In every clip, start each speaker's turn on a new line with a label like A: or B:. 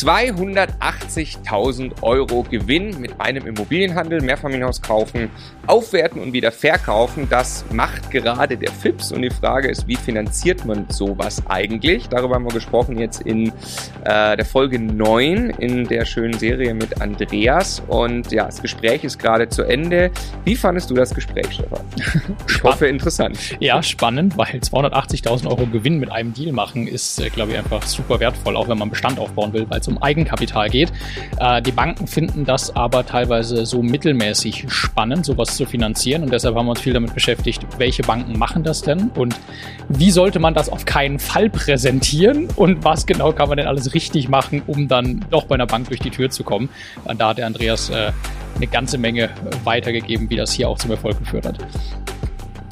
A: 280.000 Euro Gewinn mit einem Immobilienhandel, Mehrfamilienhaus kaufen, aufwerten und wieder verkaufen. Das macht gerade der FIPS und die Frage ist, wie finanziert man sowas eigentlich? Darüber haben wir gesprochen jetzt in äh, der Folge 9 in der schönen Serie mit Andreas und ja, das Gespräch ist gerade zu Ende. Wie fandest du das Gespräch, Stefan? Ich hoffe interessant.
B: Ja, spannend, weil 280.000 Euro Gewinn mit einem Deal machen ist, äh, glaube ich, einfach super wertvoll, auch wenn man Bestand aufbauen will, weil es um Eigenkapital geht. Äh, die Banken finden das aber teilweise so mittelmäßig spannend, sowas zu finanzieren. Und deshalb haben wir uns viel damit beschäftigt, welche Banken machen das denn und wie sollte man das auf keinen Fall präsentieren und was genau kann man denn alles richtig machen, um dann doch bei einer Bank durch die Tür zu kommen. Äh, da hat der Andreas äh, eine ganze Menge weitergegeben, wie das hier auch zum Erfolg geführt hat.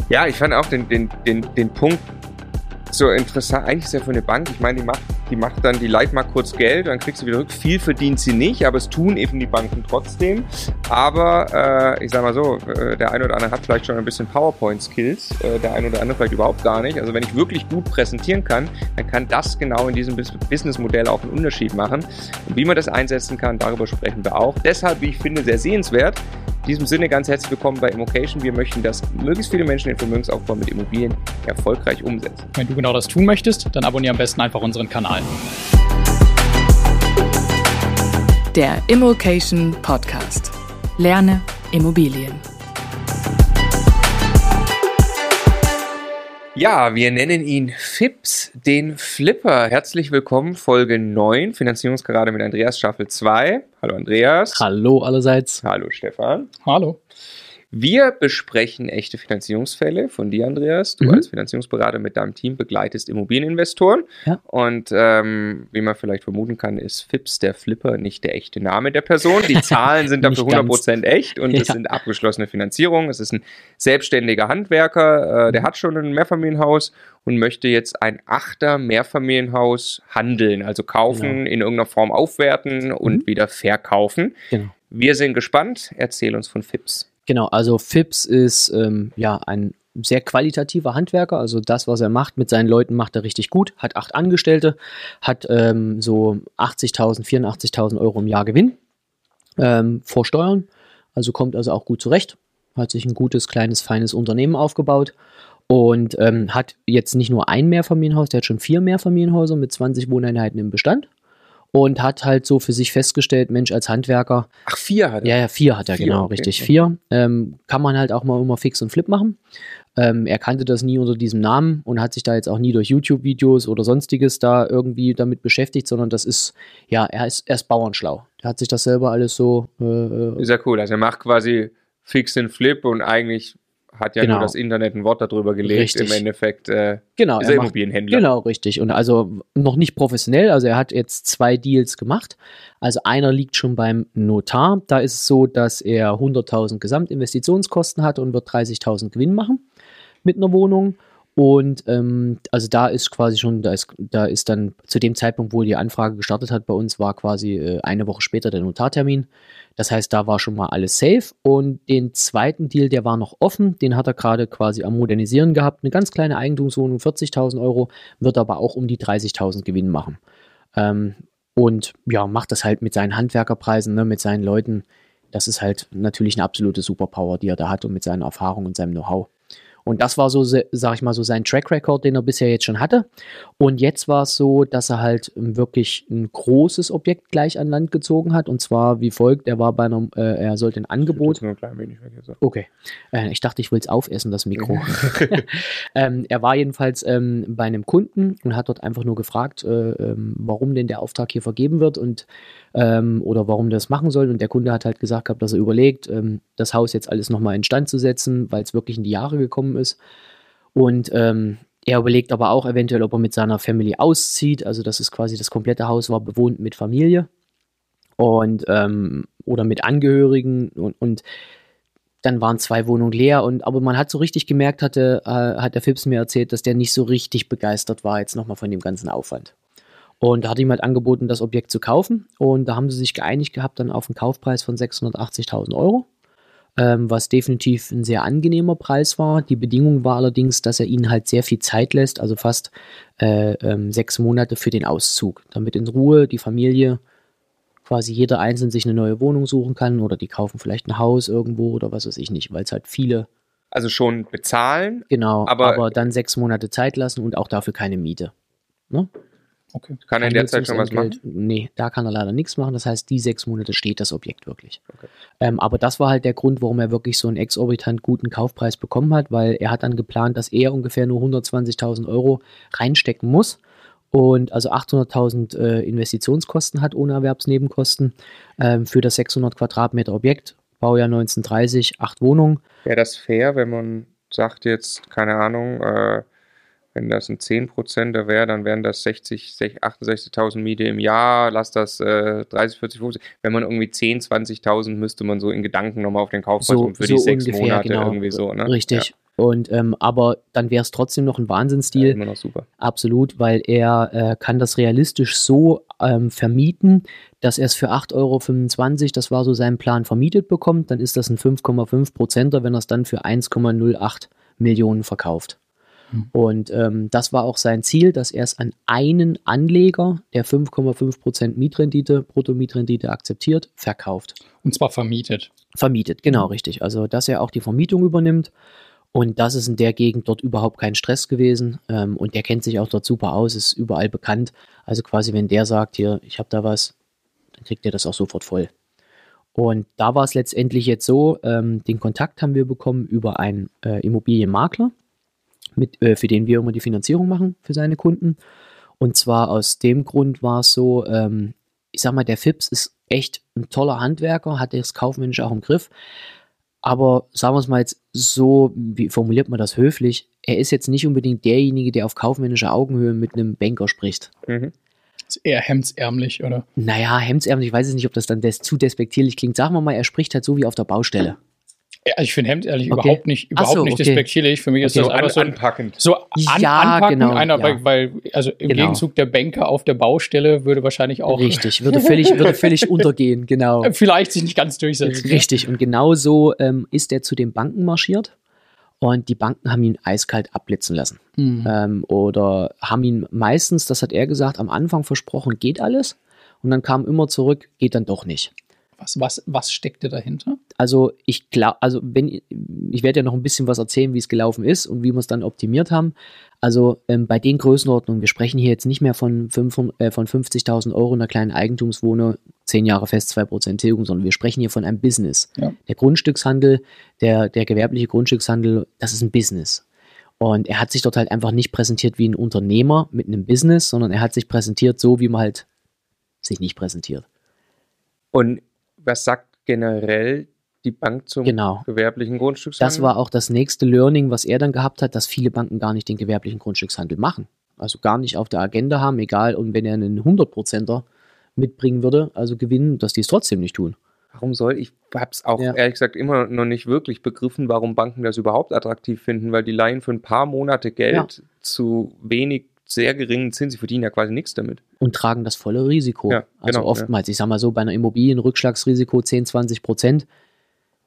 A: Ja, ich fand auch den, den, den, den Punkt so interessant. Eigentlich ist ja für eine Bank, ich meine, die macht, die macht dann, die leiht mal kurz Geld, dann kriegst du wieder rück. Viel verdient sie nicht, aber es tun eben die Banken trotzdem. Aber äh, ich sag mal so, äh, der eine oder andere hat vielleicht schon ein bisschen PowerPoint-Skills, äh, der eine oder andere vielleicht überhaupt gar nicht. Also wenn ich wirklich gut präsentieren kann, dann kann das genau in diesem Businessmodell auch einen Unterschied machen. Und wie man das einsetzen kann, darüber sprechen wir auch. Deshalb, wie ich finde, sehr sehenswert. In diesem Sinne ganz herzlich willkommen bei Immocation. Wir möchten, dass möglichst viele Menschen den Vermögensaufbau mit Immobilien erfolgreich umsetzen.
B: Wenn du genau das tun möchtest, dann abonniere am besten einfach unseren Kanal.
C: Der Immocation Podcast. Lerne Immobilien.
A: Ja, wir nennen ihn Fips, den Flipper. Herzlich willkommen, Folge 9, Finanzierungsgerade mit Andreas Staffel 2. Hallo Andreas.
D: Hallo allerseits.
A: Hallo Stefan.
B: Hallo.
A: Wir besprechen echte Finanzierungsfälle von dir, Andreas. Du
D: Mhm.
A: als Finanzierungsberater mit deinem Team begleitest Immobilieninvestoren.
D: Ja.
A: Und ähm, wie man vielleicht vermuten kann, ist Fips der Flipper nicht der echte Name der Person. Die Zahlen sind dafür
D: Nicht ganz.
A: 100% echt und es
D: Ja.
A: sind abgeschlossene Finanzierungen. Es ist ein selbstständiger Handwerker, äh,
D: Mhm.
A: der hat schon ein Mehrfamilienhaus und möchte jetzt ein Achter Mehrfamilienhaus handeln, also kaufen, in irgendeiner Form aufwerten und
D: Mhm.
A: wieder verkaufen.
D: Genau.
A: Wir sind gespannt. Erzähl uns von Fips.
D: Genau, also Fips ist ähm, ja ein sehr qualitativer Handwerker. Also das, was er macht mit seinen Leuten, macht er richtig gut. Hat acht Angestellte, hat ähm, so 80.000, 84.000 Euro im Jahr Gewinn ähm, vor Steuern. Also kommt also auch gut zurecht. Hat sich ein gutes, kleines, feines Unternehmen aufgebaut und ähm, hat jetzt nicht nur ein Mehrfamilienhaus, der hat schon vier Mehrfamilienhäuser mit 20 Wohneinheiten im Bestand und hat halt so für sich festgestellt, Mensch, als Handwerker
A: Ach, vier hat er.
D: ja, ja, vier hat er,
A: Vier,
D: genau,
A: okay,
D: richtig. Vier. Ähm, kann man halt auch mal immer Fix und Flip machen. Ähm, er kannte das nie unter diesem Namen und hat sich da jetzt auch nie durch YouTube-Videos oder sonstiges da irgendwie damit beschäftigt, sondern das ist, ja, er ist, er ist bauernschlau. Er hat sich das selber alles so, äh, äh,
A: Ist ja cool. Also er macht quasi Fix and Flip und eigentlich hat ja
D: Genau.
A: nur das Internet ein Wort darüber gelegt.
D: Richtig.
A: Im Endeffekt äh,
D: genau,
A: ist
D: er
A: er
D: macht,
A: Immobilienhändler.
D: Genau, richtig. Und also noch nicht professionell. Also er hat jetzt zwei Deals gemacht. Also einer liegt schon beim Notar. Da ist es so, dass er 100.000 Gesamtinvestitionskosten hat und wird 30.000 Gewinn machen mit einer Wohnung. Und ähm, also da ist quasi schon, da ist, da ist dann zu dem Zeitpunkt, wo die Anfrage gestartet hat bei uns, war quasi äh, eine Woche später der Notartermin. Das heißt, da war schon mal alles safe. Und den zweiten Deal, der war noch offen, den hat er gerade quasi am Modernisieren gehabt. Eine ganz kleine Eigentumswohnung, 40.000 Euro, wird aber auch um die 30.000 Gewinn machen. Ähm, und ja, macht das halt mit seinen Handwerkerpreisen, ne, mit seinen Leuten. Das ist halt natürlich eine absolute Superpower, die er da hat und mit seiner Erfahrung und seinem Know-how. Und das war so, sag ich mal, so sein Track Record, den er bisher jetzt schon hatte. Und jetzt war es so, dass er halt ähm, wirklich ein großes Objekt gleich an Land gezogen hat. Und zwar wie folgt: Er war bei einem, äh, er sollte ein Angebot.
A: Nur ein klein wenig weg, so.
D: Okay. Äh, ich dachte, ich will es aufessen, das Mikro. ähm, er war jedenfalls ähm, bei einem Kunden und hat dort einfach nur gefragt, äh, ähm, warum denn der Auftrag hier vergeben wird und ähm, oder warum das machen soll. Und der Kunde hat halt gesagt gehabt, dass er überlegt, ähm, das Haus jetzt alles nochmal instand zu setzen, weil es wirklich in die Jahre gekommen ist. Und ähm, er überlegt aber auch eventuell, ob er mit seiner Family auszieht. Also das ist quasi das komplette Haus war bewohnt mit Familie und ähm, oder mit Angehörigen und, und dann waren zwei Wohnungen leer und aber man hat so richtig gemerkt, hatte, äh, hat der Fips mir erzählt, dass der nicht so richtig begeistert war jetzt nochmal von dem ganzen Aufwand. Und da hat ihm halt angeboten, das Objekt zu kaufen und da haben sie sich geeinigt gehabt dann auf einen Kaufpreis von 680.000 Euro, ähm, was definitiv ein sehr angenehmer Preis war. Die Bedingung war allerdings, dass er ihnen halt sehr viel Zeit lässt, also fast äh, ähm, sechs Monate für den Auszug, damit in Ruhe die Familie quasi jeder einzeln sich eine neue Wohnung suchen kann oder die kaufen vielleicht ein Haus irgendwo oder was weiß ich nicht, weil es halt viele,
A: Also schon bezahlen.
D: genau,
A: Aber-
D: aber, dann sechs Monate Zeit lassen und auch dafür keine Miete. Ne?
B: Okay.
A: Kann er in
D: Kein
A: der Zeit schon was machen?
D: Nee, da kann er leider nichts machen. Das heißt, die sechs Monate steht das Objekt wirklich.
A: Okay.
D: Ähm, aber das war halt der Grund, warum er wirklich so einen exorbitant guten Kaufpreis bekommen hat, weil er hat dann geplant, dass er ungefähr nur 120.000 Euro reinstecken muss und also 800.000 äh, Investitionskosten hat ohne Erwerbsnebenkosten ähm, für das 600 Quadratmeter Objekt. Baujahr 1930, acht Wohnungen.
A: Wäre das fair, wenn man sagt jetzt, keine Ahnung, äh, wenn das ein 10%er wäre, dann wären das 60, 60 68.000 Miete im Jahr, lass das äh, 30, 40, 50. Wenn man irgendwie 10, 20.000 müsste man so in Gedanken nochmal auf den Kaufpreis
D: So-
A: um für
D: so
A: die sechs
D: ungefähr,
A: Monate
D: genau.
A: irgendwie so, ne?
D: Richtig. Und ähm, aber dann wäre es trotzdem noch ein
A: Ja,
D: Wahnsinnsstil.
A: immer noch super.
D: Absolut, weil er äh, kann das realistisch so ähm, vermieten, dass er es für 8,25 Euro, das war so sein Plan, vermietet bekommt. Dann ist das ein 5,5 Prozenter, wenn er es dann für 1,08 Millionen verkauft.
B: Hm.
D: Und ähm, das war auch sein Ziel, dass er es an einen Anleger, der 5,5 Prozent Mietrendite, Bruttomietrendite akzeptiert, verkauft.
B: Und zwar vermietet.
D: Vermietet, genau richtig. Also, dass er auch die Vermietung übernimmt. Und das ist in der Gegend dort überhaupt kein Stress gewesen. Ähm, und der kennt sich auch dort super aus, ist überall bekannt. Also quasi, wenn der sagt, hier, ich habe da was, dann kriegt er das auch sofort voll. Und da war es letztendlich jetzt so, ähm, den Kontakt haben wir bekommen über einen äh, Immobilienmakler, mit, äh, für den wir immer die Finanzierung machen für seine Kunden. Und zwar aus dem Grund war es so, ähm, ich sag mal, der Fips ist echt ein toller Handwerker, hat das kaufmännisch auch im Griff. Aber sagen wir es mal jetzt so, wie formuliert man das höflich? Er ist jetzt nicht unbedingt derjenige, der auf kaufmännischer Augenhöhe mit einem Banker spricht.
A: Mhm.
B: Ist eher hemdsärmlich, oder?
D: Naja, hemdsärmlich, ich weiß jetzt nicht, ob das dann des, zu despektierlich klingt. Sagen wir mal, er spricht halt so wie auf der Baustelle.
B: Ja, ich finde hemdsärmlich
D: Okay.
B: überhaupt nicht, überhaupt
D: so,
B: nicht
D: okay.
B: despektierlich. Für mich ist
A: So
B: das einfach so ein
A: anpackend.
B: So an,
D: Ja,
B: anpacken,
D: genau,
B: einer,
D: ja.
B: weil, weil, also im
D: Genau.
B: Gegenzug der Banker auf der Baustelle würde wahrscheinlich auch
D: Richtig, würde völlig, würde völlig untergehen, genau.
B: vielleicht sich nicht ganz durchsetzen.
D: Richtig, und genau so ähm, ist er zu den Banken marschiert. Und die Banken haben ihn eiskalt abblitzen lassen.
B: Mhm.
D: ähm, oder haben ihn meistens, das hat er gesagt, am Anfang versprochen, geht alles. Und dann kam immer zurück, geht dann doch nicht.
B: Was, was, was steckte dahinter?
D: Also ich glaube, also wenn ich werde ja noch ein bisschen was erzählen, wie es gelaufen ist und wie wir es dann optimiert haben. Also ähm, bei den Größenordnungen, wir sprechen hier jetzt nicht mehr von, 500 äh, von 50.000 Euro in einer kleinen Eigentumswohnung, 10 Jahre fest, 2% Tilgung, sondern wir sprechen hier von einem Business.
B: Ja.
D: Der Grundstückshandel, der, der gewerbliche Grundstückshandel, das ist ein Business. Und er hat sich dort halt einfach nicht präsentiert wie ein Unternehmer mit einem Business, sondern er hat sich präsentiert so, wie man halt sich nicht präsentiert.
A: Und was sagt generell die Bank zum
D: Genau.
A: gewerblichen Grundstückshandel?
D: Das war auch das nächste Learning, was er dann gehabt hat, dass viele Banken gar nicht den gewerblichen Grundstückshandel machen. Also gar nicht auf der Agenda haben, egal, und wenn er einen 100%er mitbringen würde, also gewinnen, dass die es trotzdem nicht tun.
A: Warum soll ich, habe es auch
D: Ja.
A: ehrlich gesagt immer noch nicht wirklich begriffen, warum Banken das überhaupt attraktiv finden, weil die leihen für ein paar Monate Geld zu wenig, sehr geringen Zins, sie verdienen ja quasi nichts damit.
D: und tragen das volle Risiko.
A: Ja,
D: also
A: genau,
D: oftmals, ich sag mal so, bei einer Immobilie ein Rückschlagsrisiko 10, 20 Prozent.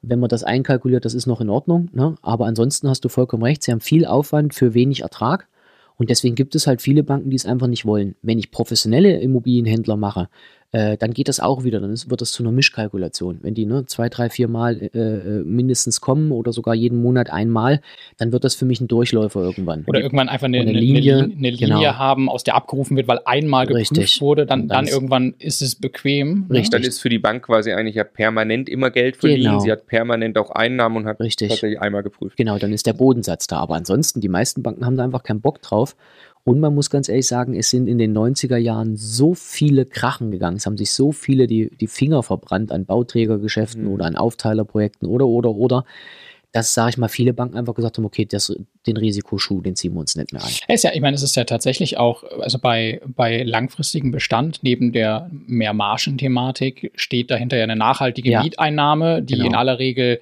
D: Wenn man das einkalkuliert, das ist noch in Ordnung. Ne? Aber ansonsten hast du vollkommen recht, sie haben viel Aufwand für wenig Ertrag. Und deswegen gibt es halt viele Banken, die es einfach nicht wollen. Wenn ich professionelle Immobilienhändler mache, äh, dann geht das auch wieder. Dann ist, wird das zu einer Mischkalkulation. Wenn die ne, zwei, drei, vier Mal äh, äh, mindestens kommen oder sogar jeden Monat einmal, dann wird das für mich ein Durchläufer irgendwann.
B: Oder irgendwann einfach eine,
D: Eine Linie,
B: eine, eine Linie
D: genau.
B: haben, aus der abgerufen wird, weil einmal geprüft
D: Richtig.
B: wurde, dann, dann, irgendwann ist es bequem. ne?
D: Richtig.
A: Dann ist für die Bank quasi eigentlich ja permanent immer Geld verdienen.
D: Genau.
A: Sie hat permanent auch Einnahmen und hat
D: Richtig.
A: tatsächlich einmal geprüft.
D: Genau, dann ist der Bodensatz da. Aber ansonsten, die meisten Banken haben da einfach keinen Bock drauf. Und man muss ganz ehrlich sagen, es sind in den 90er Jahren so viele Krachen gegangen. Es haben sich so viele die, die Finger verbrannt an Bauträgergeschäften
A: Mhm.
D: oder an Aufteilerprojekten oder, oder, oder. Dass, sage ich mal, viele Banken einfach gesagt haben, okay, das, den Risikoschuh, den ziehen wir uns nicht mehr an.
B: Ist ja, ich meine, es ist ja tatsächlich auch, also bei, bei langfristigem Bestand, neben der Mehrmargen-Thematik, steht dahinter ja eine nachhaltige
D: Ja.
B: Mieteinnahme, die
D: Genau.
B: in aller Regel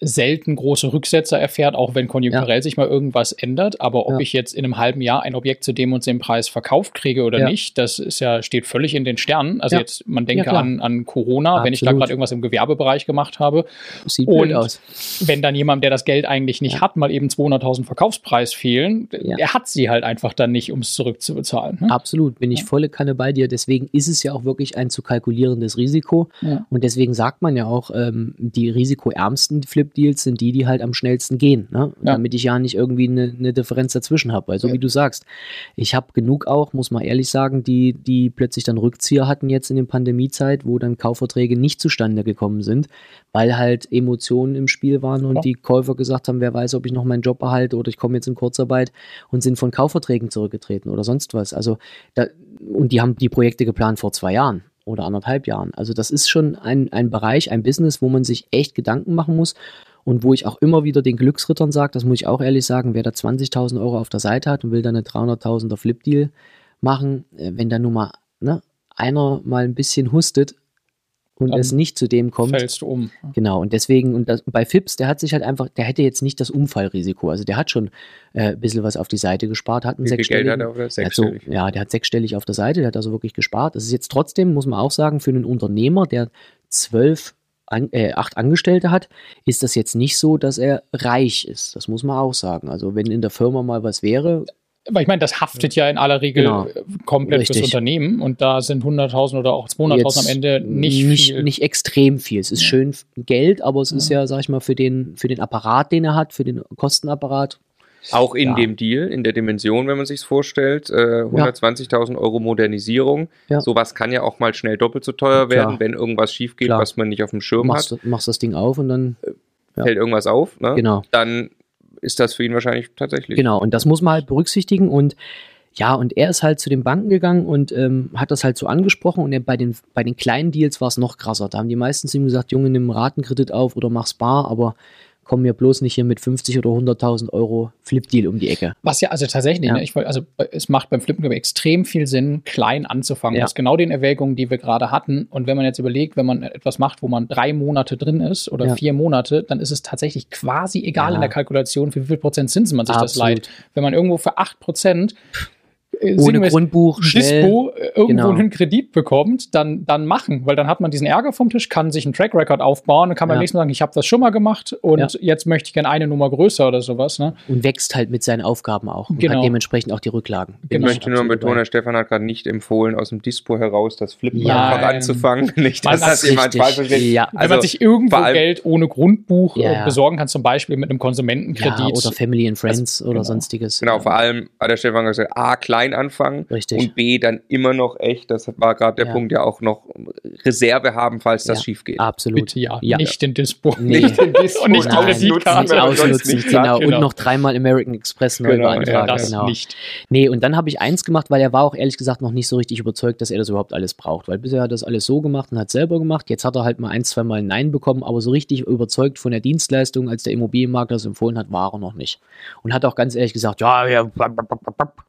B: selten große Rücksetzer erfährt, auch wenn konjunkturell ja. sich mal irgendwas ändert. Aber ob ja. ich jetzt in einem halben Jahr ein Objekt zu dem und dem Preis verkauft kriege oder ja. nicht, das ist ja, steht völlig in den Sternen. Also jetzt, man denke an, an Corona, Absolut. wenn ich da gerade irgendwas im Gewerbebereich gemacht habe.
D: Sieht und aus.
B: wenn dann jemand, der das Geld eigentlich nicht hat, mal eben 200.000 Verkaufspreis fehlen, er hat sie halt einfach dann nicht, um es zurückzubezahlen.
D: Ne? Absolut, bin ich volle Kanne bei dir. Deswegen ist es ja auch wirklich ein zu kalkulierendes Risiko. Und deswegen sagt man ja auch, ähm, die risikoärmsten Flip Flip-Deals sind die, die halt am schnellsten gehen, ne? ja. damit ich ja nicht irgendwie eine, eine Differenz dazwischen habe. Weil so ja. wie du sagst, ich habe genug auch, muss man ehrlich sagen, die, die plötzlich dann Rückzieher hatten jetzt in der Pandemiezeit, wo dann Kaufverträge nicht zustande gekommen sind, weil halt Emotionen im Spiel waren und ja. die Käufer gesagt haben, wer weiß, ob ich noch meinen Job behalte oder ich komme jetzt in Kurzarbeit und sind von Kaufverträgen zurückgetreten oder sonst was. Also da, und die haben die Projekte geplant vor zwei Jahren oder anderthalb Jahren. Also das ist schon ein, ein Bereich, ein Business, wo man sich echt Gedanken machen muss und wo ich auch immer wieder den Glücksrittern sage, das muss ich auch ehrlich sagen, wer da 20.000 Euro auf der Seite hat und will dann eine 300.000er Flip-Deal machen, äh, wenn da nun mal ne, einer mal ein bisschen hustet, und Dann es nicht zu dem kommt.
B: Fällst du um.
D: Genau, und deswegen, und das, bei Fips, der hat sich halt einfach, der hätte jetzt nicht das Unfallrisiko. Also der hat schon äh, ein bisschen was auf die Seite gespart, hat einen Wie viel Geld hat er auf der sechsstellig? Also, ja, der hat sechsstellig auf der Seite, der hat also wirklich gespart. Das ist jetzt trotzdem, muss man auch sagen, für einen Unternehmer, der zwölf an, äh, acht Angestellte hat, ist das jetzt nicht so, dass er reich ist. Das muss man auch sagen. Also wenn in der Firma mal was wäre,
B: weil ich meine, das haftet ja in aller Regel genau. komplett Richtig. fürs Unternehmen und da sind 100.000 oder auch 200.000 am Ende nicht,
D: nicht
B: viel.
D: Nicht extrem viel. Es ist ja. schön Geld, aber es ja. ist ja, sag ich mal, für den, für den Apparat, den er hat, für den Kostenapparat.
A: Auch in ja. dem Deal, in der Dimension, wenn man sich vorstellt, äh, 120.000 Euro Modernisierung. Ja. Sowas kann ja auch mal schnell doppelt so teuer werden, wenn irgendwas schief geht, Klar. was man nicht auf dem Schirm
D: machst,
A: hat.
D: Machst das Ding auf und dann
A: fällt irgendwas auf. Ne?
D: Genau.
A: Dann ist das für ihn wahrscheinlich tatsächlich.
D: Genau, und das muss man halt berücksichtigen und ja, und er ist halt zu den Banken gegangen und ähm, hat das halt so angesprochen und bei, den, bei den kleinen Deals war es noch krasser. Da haben die meisten zu ihm gesagt, Junge, nimm einen Ratenkredit auf oder mach's bar, aber kommen wir bloß nicht hier mit 50 oder 100.000 Euro Flip-Deal um die Ecke.
B: Was ja also tatsächlich, ja. Ne, ich, also es macht beim Flippen extrem viel Sinn, klein anzufangen. Ja. Aus genau den Erwägungen, die wir gerade hatten. Und wenn man jetzt überlegt, wenn man etwas macht, wo man drei Monate drin ist oder ja. vier Monate, dann ist es tatsächlich quasi egal in der Kalkulation, für wie viel Prozent Zinsen man sich Absolut. das leiht. Wenn man irgendwo für acht Prozent
D: äh, ohne Grundbuch,
B: Dispo äh, irgendwo genau. einen Kredit bekommt, dann, dann machen, weil dann hat man diesen Ärger vom Tisch, kann sich einen Track Record aufbauen und kann beim ja. nächsten Mal sagen, ich habe das schon mal gemacht und ja. jetzt möchte ich gerne eine Nummer größer oder sowas. Ne?
D: Und wächst halt mit seinen Aufgaben auch und genau. hat dementsprechend auch die Rücklagen.
A: Ich genau. möchte nur betonen, Herr Stefan hat gerade nicht empfohlen, aus dem Dispo heraus das Flippen ja, einfach anzufangen. Nicht, dass das jemand falsch versteht.
B: Ja. Also, Wenn man sich irgendwo Geld ohne Grundbuch äh, besorgen kann, zum Beispiel mit einem Konsumentenkredit.
D: oder Family and Friends also, oder genau. sonstiges.
A: Genau, vor allem hat der Stefan gesagt, A, klein anfangen.
D: Richtig.
A: Und B, dann immer noch echt, das war gerade der ja. Punkt, ja auch noch Reserve haben, falls das ja, schief geht.
D: Absolut.
B: Bitte, ja. ja. Nicht den Dispo.
D: Nee. Nicht den Dispo. Und nicht Nein, Kreditkarte. Ausnutzen, genau. genau. Und noch dreimal American Express neu genau, beantragen.
B: Ja, das genau. nicht.
D: Nee, und dann habe ich eins gemacht, weil er war auch ehrlich gesagt noch nicht so richtig überzeugt, dass er das überhaupt alles braucht. Weil bisher hat er das alles so gemacht und hat selber gemacht. Jetzt hat er halt mal ein, zwei Mal ein Nein bekommen, aber so richtig überzeugt von der Dienstleistung, als der Immobilienmakler das empfohlen hat, war er noch nicht. Und hat auch ganz ehrlich gesagt, ja, ja,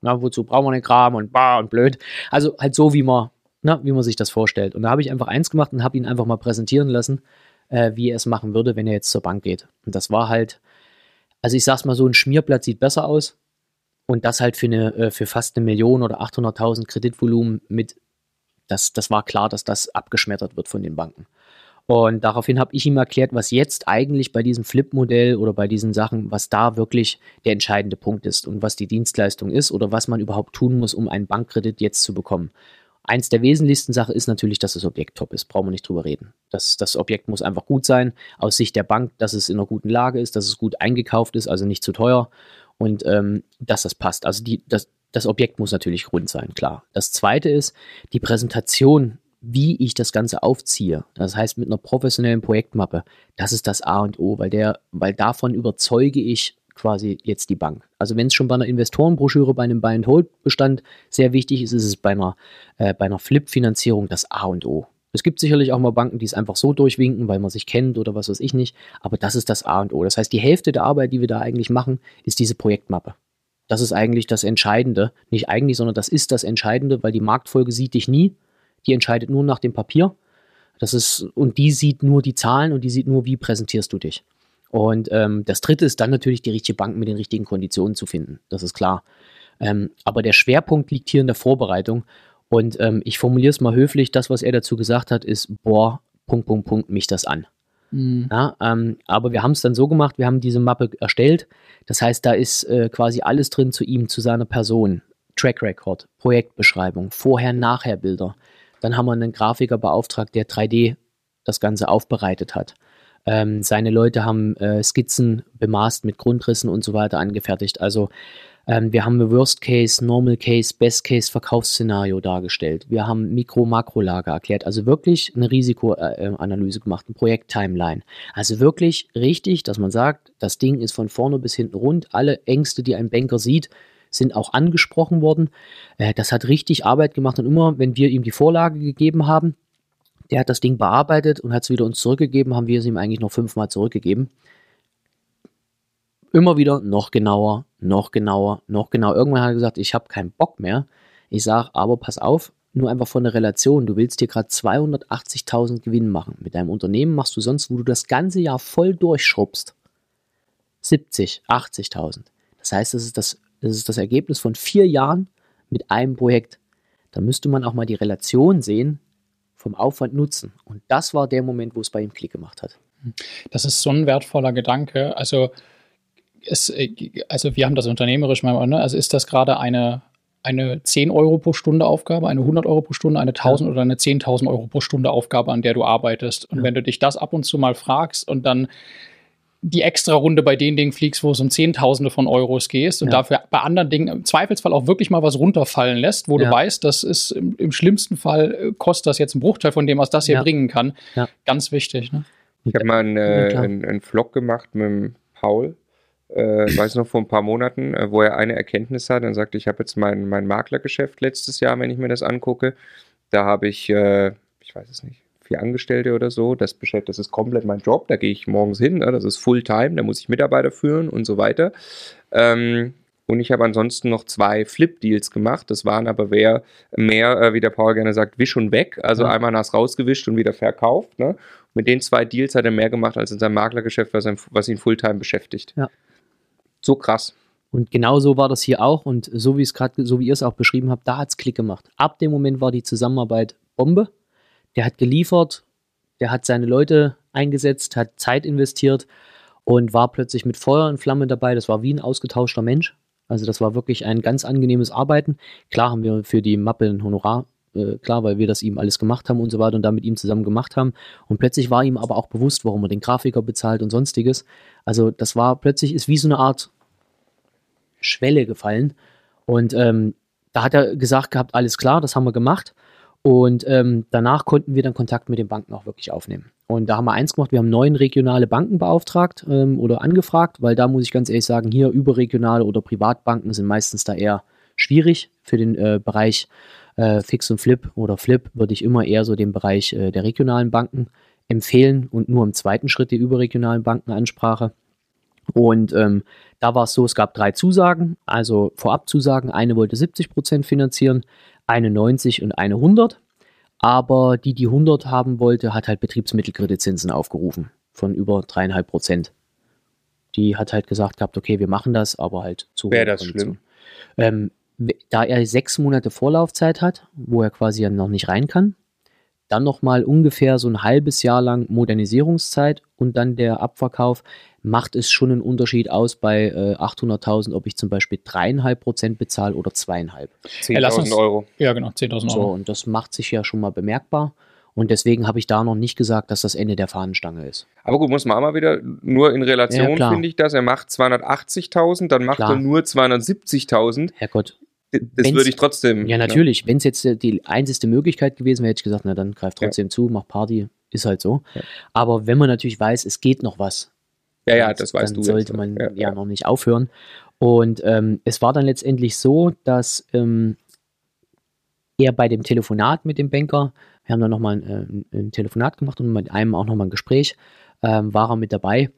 D: na, wozu brauchen Kram und bah und blöd. Also halt so, wie man, na, wie man sich das vorstellt. Und da habe ich einfach eins gemacht und habe ihn einfach mal präsentieren lassen, äh, wie er es machen würde, wenn er jetzt zur Bank geht. Und das war halt, also ich sag's mal so, ein Schmierblatt sieht besser aus. Und das halt für, eine, äh, für fast eine Million oder 800.000 Kreditvolumen mit, das, das war klar, dass das abgeschmettert wird von den Banken. Und daraufhin habe ich ihm erklärt, was jetzt eigentlich bei diesem Flip-Modell oder bei diesen Sachen, was da wirklich der entscheidende Punkt ist und was die Dienstleistung ist oder was man überhaupt tun muss, um einen Bankkredit jetzt zu bekommen. Eins der wesentlichsten Sachen ist natürlich, dass das Objekt top ist. Brauchen wir nicht drüber reden. Das, das Objekt muss einfach gut sein. Aus Sicht der Bank, dass es in einer guten Lage ist, dass es gut eingekauft ist, also nicht zu teuer und ähm, dass das passt. Also die, das, das Objekt muss natürlich rund sein, klar. Das zweite ist, die Präsentation wie ich das Ganze aufziehe. Das heißt, mit einer professionellen Projektmappe, das ist das A und O, weil, der, weil davon überzeuge ich quasi jetzt die Bank. Also wenn es schon bei einer Investorenbroschüre, bei einem Buy-and-Hold-Bestand sehr wichtig ist, ist es bei einer, äh, bei einer Flip-Finanzierung das A und O. Es gibt sicherlich auch mal Banken, die es einfach so durchwinken, weil man sich kennt oder was weiß ich nicht, aber das ist das A und O. Das heißt, die Hälfte der Arbeit, die wir da eigentlich machen, ist diese Projektmappe. Das ist eigentlich das Entscheidende. Nicht eigentlich, sondern das ist das Entscheidende, weil die Marktfolge sieht dich nie die entscheidet nur nach dem Papier. Das ist, und die sieht nur die Zahlen und die sieht nur, wie präsentierst du dich. Und ähm, das dritte ist dann natürlich die richtige Bank mit den richtigen Konditionen zu finden. Das ist klar. Ähm, aber der Schwerpunkt liegt hier in der Vorbereitung. Und ähm, ich formuliere es mal höflich, das, was er dazu gesagt hat, ist, boah, Punkt, Punkt, Punkt, mich das an. Mhm. Ja, ähm, aber wir haben es dann so gemacht, wir haben diese Mappe erstellt. Das heißt, da ist äh, quasi alles drin zu ihm, zu seiner Person. Track Record, Projektbeschreibung, Vorher-Nachher-Bilder. Dann haben wir einen Grafiker beauftragt, der 3D das Ganze aufbereitet hat. Ähm, seine Leute haben äh, Skizzen bemaßt mit Grundrissen und so weiter angefertigt. Also ähm, wir haben Worst Case, Normal Case, Best Case Verkaufsszenario dargestellt. Wir haben Mikro-Makro-Lager erklärt. Also wirklich eine Risikoanalyse gemacht, ein Projekt-Timeline. Also wirklich richtig, dass man sagt, das Ding ist von vorne bis hinten rund. Alle Ängste, die ein Banker sieht, sind auch angesprochen worden. Äh, das hat richtig Arbeit gemacht und immer, wenn wir ihm die Vorlage gegeben haben, der hat das Ding bearbeitet und hat es wieder uns zurückgegeben, haben wir es ihm eigentlich noch fünfmal zurückgegeben. Immer wieder noch genauer, noch genauer, noch genauer. Irgendwann hat er gesagt, ich habe keinen Bock mehr. Ich sage, aber pass auf, nur einfach von der Relation. Du willst dir gerade 280.000 Gewinn machen. Mit deinem Unternehmen machst du sonst, wo du das ganze Jahr voll durchschrubbst, 70, 80.000. Das heißt, das ist das, das ist das Ergebnis von vier Jahren mit einem Projekt. Da müsste man auch mal die Relation sehen vom Aufwand Nutzen. Und das war der Moment, wo es bei ihm Klick gemacht hat.
B: Das ist so ein wertvoller Gedanke. Also es, also wir haben das unternehmerisch mal, ne? also ist das gerade eine, eine 10 Euro pro Stunde Aufgabe, eine 100 Euro pro Stunde, eine 1000 ja. oder eine 10.000 Euro pro Stunde Aufgabe, an der du arbeitest. Und ja. wenn du dich das ab und zu mal fragst und dann die extra Runde bei den Dingen fliegst, wo es um Zehntausende von Euros geht und ja. dafür bei anderen Dingen im Zweifelsfall auch wirklich mal was runterfallen lässt, wo ja. du weißt, das ist im, im, schlimmsten Fall äh, kostet das jetzt einen Bruchteil von dem, was das hier ja. bringen kann. Ganz wichtig. Ne?
A: Ich habe mal einen, äh, einen, einen, Vlog gemacht mit dem Paul, äh, weiß noch vor ein paar Monaten, äh, wo er eine Erkenntnis hat und sagte, ich habe jetzt mein, mein Maklergeschäft letztes Jahr, wenn ich mir das angucke, da habe ich, äh, ich weiß es nicht, vier Angestellte oder so. Das beschäftigt, das ist komplett mein Job. Da gehe ich morgens hin, ne? das ist Fulltime, da muss ich Mitarbeiter führen und so weiter. Ähm, und ich habe ansonsten noch zwei Flip-Deals gemacht. Das waren aber mehr, mehr äh, wie der Paul gerne sagt, wisch und weg. Also ja. einmal nass rausgewischt und wieder verkauft. Ne? Mit den zwei Deals hat er mehr gemacht als in seinem Maklergeschäft, was, was ihn Fulltime beschäftigt. Ja. So krass.
D: Und genau so war das hier auch. Und so wie es gerade, so wie ihr es auch beschrieben habt, da hat es Klick gemacht. Ab dem Moment war die Zusammenarbeit Bombe. Der hat geliefert, der hat seine Leute eingesetzt, hat Zeit investiert und war plötzlich mit Feuer und Flamme dabei. Das war wie ein ausgetauschter Mensch. Also das war wirklich ein ganz angenehmes Arbeiten. Klar haben wir für die Mappe ein Honorar, äh, klar, weil wir das ihm alles gemacht haben und so weiter und da mit ihm zusammen gemacht haben. Und plötzlich war ihm aber auch bewusst, warum er den Grafiker bezahlt und sonstiges. Also das war plötzlich, ist wie so eine Art Schwelle gefallen. Und ähm, da hat er gesagt gehabt, alles klar, das haben wir gemacht. Und ähm, danach konnten wir dann Kontakt mit den Banken auch wirklich aufnehmen. Und da haben wir eins gemacht, wir haben neun regionale Banken beauftragt ähm, oder angefragt, weil da muss ich ganz ehrlich sagen, hier überregionale oder Privatbanken sind meistens da eher schwierig. Für den äh, Bereich äh, Fix und Flip oder Flip würde ich immer eher so den Bereich äh, der regionalen Banken empfehlen und nur im zweiten Schritt die überregionalen Bankenansprache. Und ähm, da war es so, es gab drei Zusagen, also Vorabzusagen. Eine wollte 70 Prozent finanzieren, eine 90 und eine 100. Aber die, die 100 haben wollte, hat halt Betriebsmittelkreditzinsen aufgerufen von über dreieinhalb Prozent. Die hat halt gesagt gehabt, okay, wir machen das, aber halt
A: zu Wäre das schlimm?
D: Ähm, da er sechs Monate Vorlaufzeit hat, wo er quasi ja noch nicht rein kann, dann nochmal ungefähr so ein halbes Jahr lang Modernisierungszeit und dann der Abverkauf, macht es schon einen Unterschied aus bei äh, 800.000, ob ich zum Beispiel dreieinhalb Prozent bezahle oder zweieinhalb.
A: 10.000 Euro.
B: Ja, genau, 10.000 Euro.
D: So, und das macht sich ja schon mal bemerkbar. Und deswegen habe ich da noch nicht gesagt, dass das Ende der Fahnenstange ist.
A: Aber gut, muss man auch mal wieder, nur in Relation ja, finde ich das. Er macht 280.000, dann macht klar. er nur 270.000.
D: Herrgott.
A: Das würde ich trotzdem.
D: Ja, natürlich. Ne? Wenn es jetzt äh, die einzige Möglichkeit gewesen wäre, hätte ich gesagt, na dann greift trotzdem ja. zu, mach Party, ist halt so. Ja. Aber wenn man natürlich weiß, es geht noch was,
A: ja, ja, das weißt
D: dann du. sollte jetzt. man ja, ja, noch nicht aufhören. Und ähm, es war dann letztendlich so, dass ähm, er bei dem Telefonat mit dem Banker, wir haben dann nochmal ein, äh, ein Telefonat gemacht und mit einem auch nochmal ein Gespräch, ähm, war er mit dabei.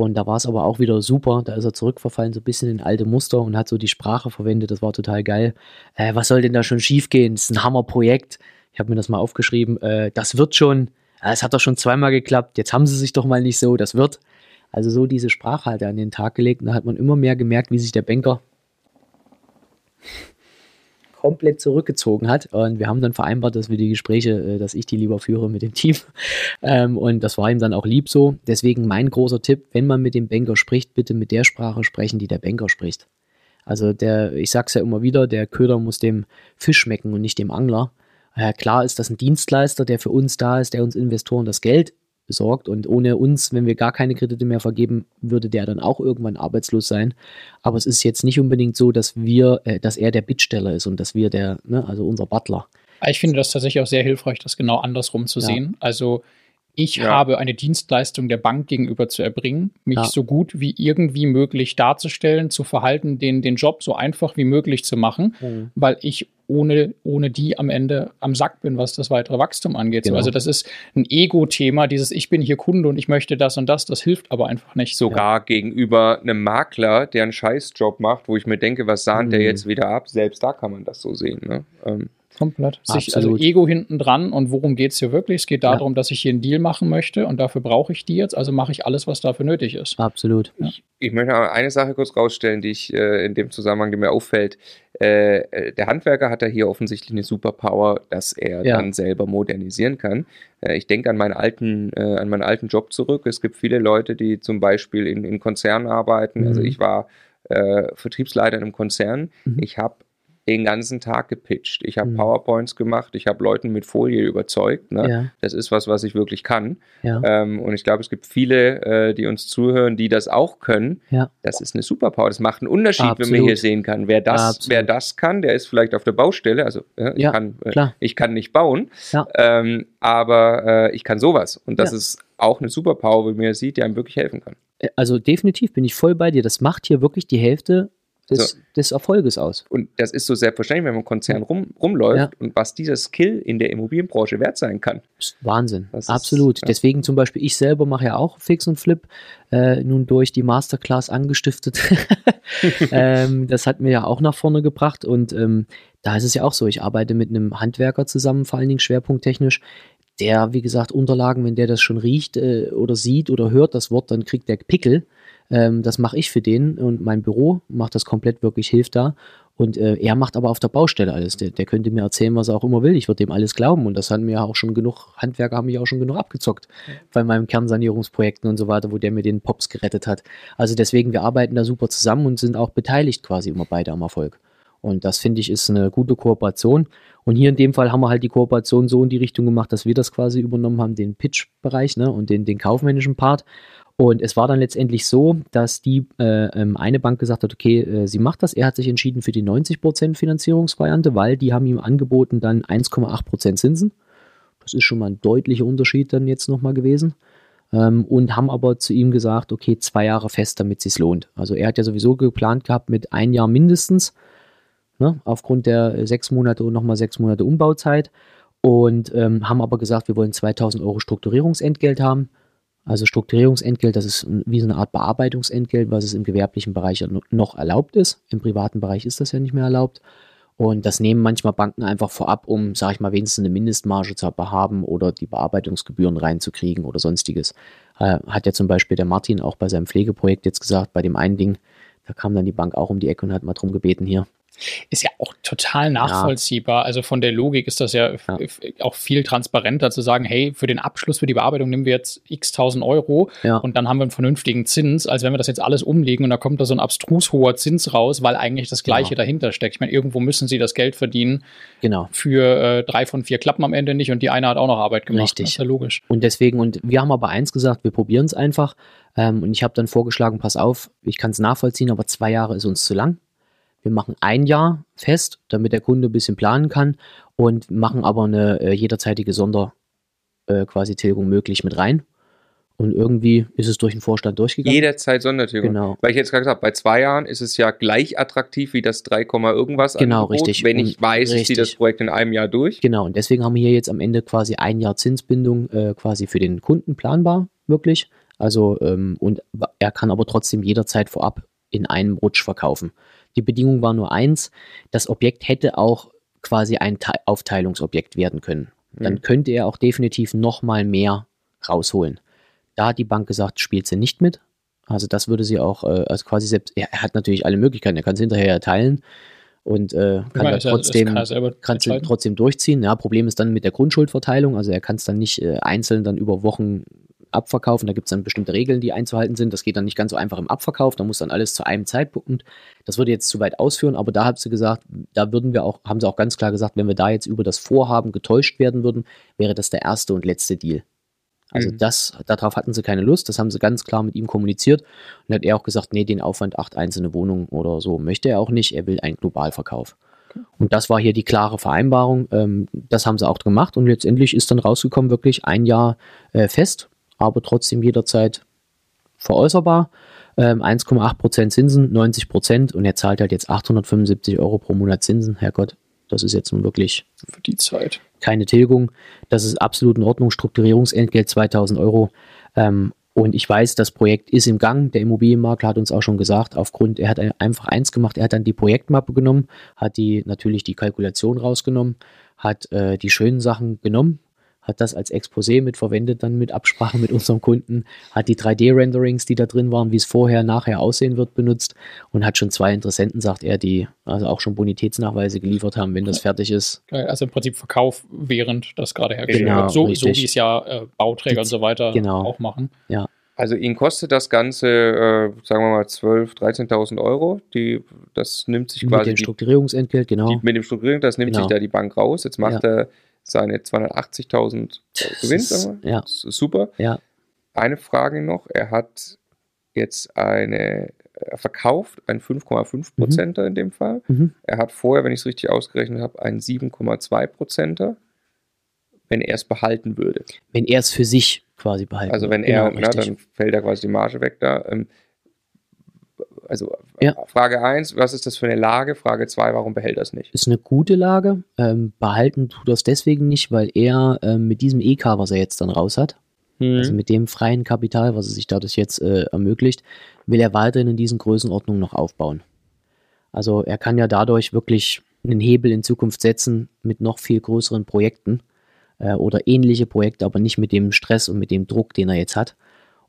D: Und da war es aber auch wieder super. Da ist er zurückverfallen, so ein bisschen in alte Muster und hat so die Sprache verwendet. Das war total geil. Äh, was soll denn da schon schiefgehen? Das ist ein Hammerprojekt. Ich habe mir das mal aufgeschrieben. Äh, das wird schon. Es hat doch schon zweimal geklappt. Jetzt haben sie sich doch mal nicht so. Das wird. Also so diese Sprache er an den Tag gelegt und da hat man immer mehr gemerkt, wie sich der Banker komplett zurückgezogen hat. Und wir haben dann vereinbart, dass wir die Gespräche, äh, dass ich die lieber führe mit dem Team. Ähm, und das war ihm dann auch lieb so. Deswegen mein großer Tipp, wenn man mit dem Banker spricht, bitte mit der Sprache sprechen, die der Banker spricht. Also der, ich sag's ja immer wieder, der Köder muss dem Fisch schmecken und nicht dem Angler. Klar ist das ein Dienstleister, der für uns da ist, der uns Investoren das Geld besorgt. Und ohne uns, wenn wir gar keine Kredite mehr vergeben, würde der dann auch irgendwann arbeitslos sein. Aber es ist jetzt nicht unbedingt so, dass wir, äh, dass er der Bittsteller ist und dass wir der, ne, also unser Butler.
B: Ich finde das tatsächlich auch sehr hilfreich, das genau andersrum zu
D: Ja.
B: sehen. Also ich
A: Ja.
B: habe eine Dienstleistung der Bank gegenüber zu erbringen, mich
D: Ja.
B: so gut wie irgendwie möglich darzustellen, zu verhalten, den, den Job so einfach wie möglich zu machen,
D: Mhm.
B: weil ich ohne, ohne die am Ende am Sack bin, was das weitere Wachstum angeht.
D: Genau.
B: Also das ist ein Ego-Thema, dieses Ich bin hier Kunde und ich möchte das und das, das hilft aber einfach nicht.
A: Sogar gegenüber einem Makler, der einen Scheißjob macht, wo ich mir denke, was sahnt der
D: Mhm.
A: jetzt wieder ab? Selbst da kann man das so sehen. Ne? Ähm,
B: Komplett. Sich, also. Ego hinten dran und worum geht es hier wirklich? Es geht darum, dass ich hier einen Deal machen möchte und dafür brauche ich die jetzt, also mache ich alles, was dafür nötig ist.
D: Absolut.
A: Ich möchte aber eine Sache kurz rausstellen, die ich äh, in dem Zusammenhang, die mir auffällt. Äh, äh, der Handwerker hat da hier offensichtlich eine Superpower, dass er
D: Ja.
A: dann selber modernisieren kann. Äh, ich denke an meinen alten, äh, an meinen alten Job zurück. Es gibt viele Leute, die zum Beispiel in, in Konzernen arbeiten. Also
D: Mhm.
A: ich war äh, Vertriebsleiter in einem Konzern.
D: Mhm.
A: Ich habe den ganzen Tag gepitcht. Ich habe
D: Mhm.
A: PowerPoints gemacht. Ich habe Leuten mit Folie überzeugt. Ne?
D: Ja,
A: Das ist was, was ich wirklich kann.
D: ja.
A: Ähm, und ich glaube, es gibt viele, äh, die uns zuhören, die das auch können.
D: Ja.
A: Das ist eine Superpower. Das macht einen Unterschied, wenn man
D: Absolut.
A: hier sehen kann. Wer das,
D: Absolut.
A: wer das kann, der ist vielleicht auf der Baustelle. Also äh, ich, kann, äh, ich kann nicht bauen, ähm, aber äh, ich kann sowas. Und das ist auch eine Superpower, wie man sieht, die einem wirklich helfen kann.
D: Äh, Also definitiv bin ich voll bei dir. Das macht hier wirklich die Hälfte des,
A: So.
D: des Erfolges aus.
A: Und das ist so selbstverständlich, wenn man im Konzern rum, rumläuft
D: Ja.
A: und was dieser Skill in der Immobilienbranche wert sein kann.
D: Ist Wahnsinn.
A: Das ist-
D: Absolut.
A: ja.
D: Deswegen zum Beispiel, ich selber mache ja auch Fix und Flip, äh, nun durch die Masterclass angestiftet. ähm, das hat mir ja auch nach vorne gebracht und ähm, da ist es ja auch so, ich arbeite mit einem Handwerker zusammen, vor allen Dingen schwerpunkttechnisch, der, wie gesagt, Unterlagen, wenn der das schon riecht äh, oder sieht oder hört das Wort, dann kriegt der Pickel. Ähm, das mache ich für den und mein Büro macht das komplett wirklich, hilft da. Und äh, er macht aber auf der Baustelle alles. Der, der könnte mir erzählen, was er auch immer will. Ich würde dem alles glauben. Und das haben mir ja auch schon genug, Handwerker haben mich auch schon genug abgezockt bei meinen Kernsanierungsprojekten und so weiter, wo der mir den Pops gerettet hat. Also deswegen, wir arbeiten da super zusammen und sind auch beteiligt quasi immer beide am Erfolg. Und das finde ich ist eine gute Kooperation. Und hier in dem Fall haben wir halt die Kooperation so in die Richtung gemacht, dass wir das quasi übernommen haben, den Pitch-Bereich ne, und den, den kaufmännischen Part. Und es war dann letztendlich so, dass die äh, ähm, eine Bank gesagt hat, okay, äh, sie macht das. Er hat sich entschieden für die 90% Finanzierungsvariante, weil die haben ihm angeboten dann 1,8% Zinsen. Das ist schon mal ein deutlicher Unterschied dann jetzt nochmal gewesen. Ähm, und haben aber zu ihm gesagt, okay, zwei Jahre fest, damit es lohnt. Also er hat ja sowieso geplant gehabt mit ein Jahr mindestens, ne, aufgrund der äh, sechs Monate und nochmal sechs Monate Umbauzeit. Und ähm, haben aber gesagt, wir wollen 2000 Euro Strukturierungsentgelt haben. Also Strukturierungsentgelt, das ist wie so eine Art Bearbeitungsentgelt, was es im gewerblichen Bereich noch erlaubt ist. Im privaten Bereich ist das ja nicht mehr erlaubt. Und das nehmen manchmal Banken einfach vorab, um, sage ich mal, wenigstens eine Mindestmarge zu haben oder die Bearbeitungsgebühren reinzukriegen oder sonstiges. Äh, hat ja zum Beispiel der Martin auch bei seinem Pflegeprojekt jetzt gesagt, bei dem einen Ding, da kam dann die Bank auch um die Ecke und hat mal drum gebeten, hier,
B: Ist ja auch total nachvollziehbar. Also von der Logik ist das ja,
D: Ja.
B: auch viel transparenter zu sagen, hey, für den Abschluss, für die Bearbeitung nehmen wir jetzt x tausend Euro
D: Ja.
B: und dann haben wir einen vernünftigen Zins, als wenn wir das jetzt alles umlegen und da kommt da so ein abstrus hoher Zins raus, weil eigentlich das Gleiche
D: Genau.
B: dahinter steckt. Ich meine, irgendwo müssen sie das Geld verdienen
D: genau.
B: für äh, drei von vier klappen am Ende nicht und die eine hat auch noch Arbeit gemacht.
D: Richtig.
B: Das ist ja logisch.
D: Und deswegen, und wir haben aber eins gesagt, wir probieren es einfach. Ähm, und ich habe dann vorgeschlagen, pass auf, ich kann es nachvollziehen, aber zwei Jahre ist uns zu lang. Wir machen ein Jahr fest, damit der Kunde ein bisschen planen kann und machen aber eine äh, jederzeitige Sonder äh, quasi Tilgung möglich mit rein. Und irgendwie ist es durch den Vorstand durchgegangen.
A: Jederzeit Sondertilgung.
D: Genau.
A: Weil ich jetzt gerade gesagt habe, bei zwei Jahren ist es ja gleich attraktiv wie das 3, irgendwas
D: Genau,
A: Angebot,
D: richtig.
A: Wenn ich weiß, ich ziehe das
D: richtig.
A: Projekt in einem Jahr durch.
D: Genau, und deswegen haben wir hier jetzt am Ende quasi ein Jahr Zinsbindung äh, quasi für den Kunden planbar, wirklich. Also, ähm, und er kann aber trotzdem jederzeit vorab in einem Rutsch verkaufen. Die Bedingung war nur eins, das Objekt hätte auch quasi ein Te Aufteilungsobjekt werden können. Dann
A: Mhm.
D: könnte er auch definitiv nochmal mehr rausholen. Da hat die Bank gesagt, spielt sie nicht mit. Also das würde sie auch, äh, also quasi selbst, er hat natürlich alle Möglichkeiten, er kann es hinterher ja teilen und äh, kann
B: meine,
D: trotzdem,
B: kann
D: trotzdem durchziehen. Ja, Problem ist dann mit der Grundschuldverteilung, also er kann es dann nicht äh, einzeln dann über Wochen abverkaufen, da gibt es dann bestimmte Regeln, die einzuhalten sind. Das geht dann nicht ganz so einfach im Abverkauf, da muss dann alles zu einem Zeitpunkt. Das würde jetzt zu weit ausführen, aber da hat sie gesagt, da würden wir auch, haben sie auch ganz klar gesagt, wenn wir da jetzt über das Vorhaben getäuscht werden würden, wäre das der erste und letzte Deal. Also
A: Mhm.
D: das, darauf hatten sie keine Lust, das haben sie ganz klar mit ihm kommuniziert und hat er auch gesagt, nee, den Aufwand acht einzelne Wohnungen oder so möchte er auch nicht, er will einen Globalverkauf. Und das war hier die klare Vereinbarung, ähm, das haben sie auch gemacht und letztendlich ist dann rausgekommen, wirklich ein Jahr äh, fest, aber trotzdem jederzeit veräußerbar. Ähm, 1,8% Zinsen, 90% und er zahlt halt jetzt 875 Euro pro Monat Zinsen. Herrgott, das ist jetzt nun wirklich
B: Für die Zeit.
D: keine Tilgung. Das ist absolut in Ordnung. Strukturierungsentgelt 2000 Euro. Ähm, und ich weiß, das Projekt ist im Gang. Der Immobilienmakler hat uns auch schon gesagt, aufgrund, er hat ein- einfach eins gemacht, er hat dann die Projektmappe genommen, hat die natürlich die Kalkulation rausgenommen, hat äh, die schönen Sachen genommen, hat das als Exposé mit verwendet, dann mit Absprache mit unserem Kunden, hat die 3D-Renderings, die da drin waren, wie es vorher, nachher aussehen wird, benutzt und hat schon zwei Interessenten, sagt er, die also auch schon Bonitätsnachweise geliefert haben, wenn das fertig ist.
B: Also im Prinzip Verkauf, während das gerade hergestellt
D: Genau,
B: wird. So, so wie es ja äh, Bauträger und so weiter
D: Genau.
B: auch machen.
A: Also ihn kostet das Ganze, äh, sagen wir mal, 12.000, 13.000 Euro. Die, das nimmt sich
D: Mit
A: quasi
D: dem
A: die,
D: Strukturierungsentgelt, genau.
A: die, mit dem Strukturierung, das nimmt
D: Genau.
A: sich da die Bank raus. Jetzt macht er seine 280.000
D: Das
A: Gewinn,
D: ist- ja.
A: Super.
D: Ja.
A: Eine Frage noch. Er hat jetzt eine, er verkauft einen 5,5 Prozenter in dem Fall.
D: Mhm.
A: Er hat vorher, wenn ich es richtig ausgerechnet habe, einen 7,2 Prozenter, wenn er es behalten würde.
D: Wenn er es für sich quasi behalten
A: Also wenn
D: will.
A: er,
D: Genau,
A: na, dann fällt da quasi die Marge weg da. Ähm, also
D: Ja.
A: Frage 1, was ist das für eine Lage? Frage 2, warum behält er es nicht?
D: ist eine gute Lage. Ähm, behalten tut er es deswegen nicht, weil er ähm, mit diesem EK, was er jetzt dann raus hat,
A: Mhm.
D: also mit dem freien Kapital, was er sich dadurch jetzt äh, ermöglicht, will er weiterhin in diesen Größenordnungen noch aufbauen. Also er kann ja dadurch wirklich einen Hebel in Zukunft setzen mit noch viel größeren Projekten äh, oder ähnliche Projekte, aber nicht mit dem Stress und mit dem Druck, den er jetzt hat.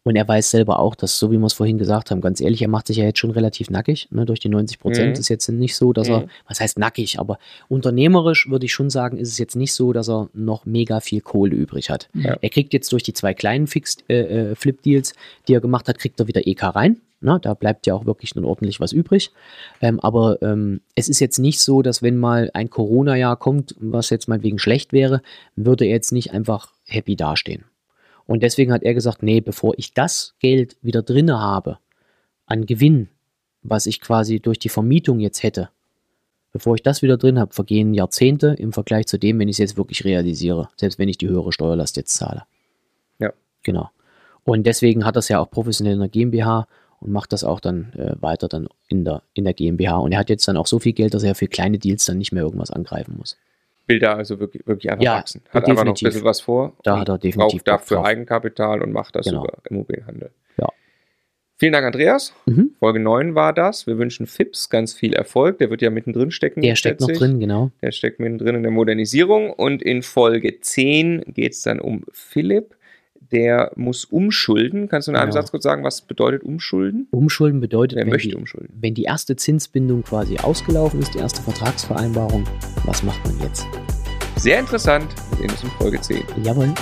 D: Und er weiß selber auch, dass, so wie wir es vorhin gesagt haben, ganz ehrlich, er macht sich ja jetzt schon relativ nackig. Ne, durch die 90 Prozent
A: Mhm.
D: ist jetzt nicht so, dass er,
A: Mhm.
D: was heißt nackig, aber unternehmerisch würde ich schon sagen, ist es jetzt nicht so, dass er noch mega viel Kohle übrig hat.
A: Ja.
D: Er kriegt jetzt durch die zwei kleinen Fix, äh, äh, Flip-Deals, die er gemacht hat, kriegt er wieder EK rein. Na, da bleibt ja auch wirklich nun ordentlich was übrig. Ähm, aber ähm, es ist jetzt nicht so, dass wenn mal ein Corona-Jahr kommt, was jetzt meinetwegen schlecht wäre, würde er jetzt nicht einfach happy dastehen. Und deswegen hat er gesagt, nee, bevor ich das Geld wieder drinne habe an Gewinn, was ich quasi durch die Vermietung jetzt hätte, bevor ich das wieder drin habe, vergehen Jahrzehnte im Vergleich zu dem, wenn ich es jetzt wirklich realisiere, selbst wenn ich die höhere Steuerlast jetzt zahle.
A: Ja.
D: Genau. Und deswegen hat er es ja auch professionell in der GmbH und macht das auch dann äh, weiter dann in der, in der GmbH. Und er hat jetzt dann auch so viel Geld, dass er für kleine Deals dann nicht mehr irgendwas angreifen muss.
A: Will da also wirklich, wirklich einfach
D: Ja,
A: wachsen. Hat einfach noch ein
D: definitiv.
A: bisschen was vor.
D: Da hat er definitiv
A: Braucht dafür
D: drauf.
A: Eigenkapital und macht das
D: Genau.
A: über Immobilienhandel.
D: Ja.
A: Vielen Dank, Andreas.
D: Mhm.
A: Folge 9 war das. Wir wünschen Fips ganz viel Erfolg. Der wird ja mittendrin stecken.
D: Der steckt noch drin, genau.
A: Der steckt mittendrin in der Modernisierung. Und in Folge 10 geht es dann um Philipp. Der muss umschulden. Kannst du in einem
D: Genau.
A: Satz kurz sagen, was bedeutet umschulden?
D: Umschulden bedeutet,
A: Wer
D: wenn
A: möchte
D: die,
A: umschulden?
D: wenn die erste Zinsbindung quasi ausgelaufen ist, die erste Vertragsvereinbarung, was macht man jetzt?
A: Sehr interessant. Wir sehen uns in Folge 10.
D: Jawohl.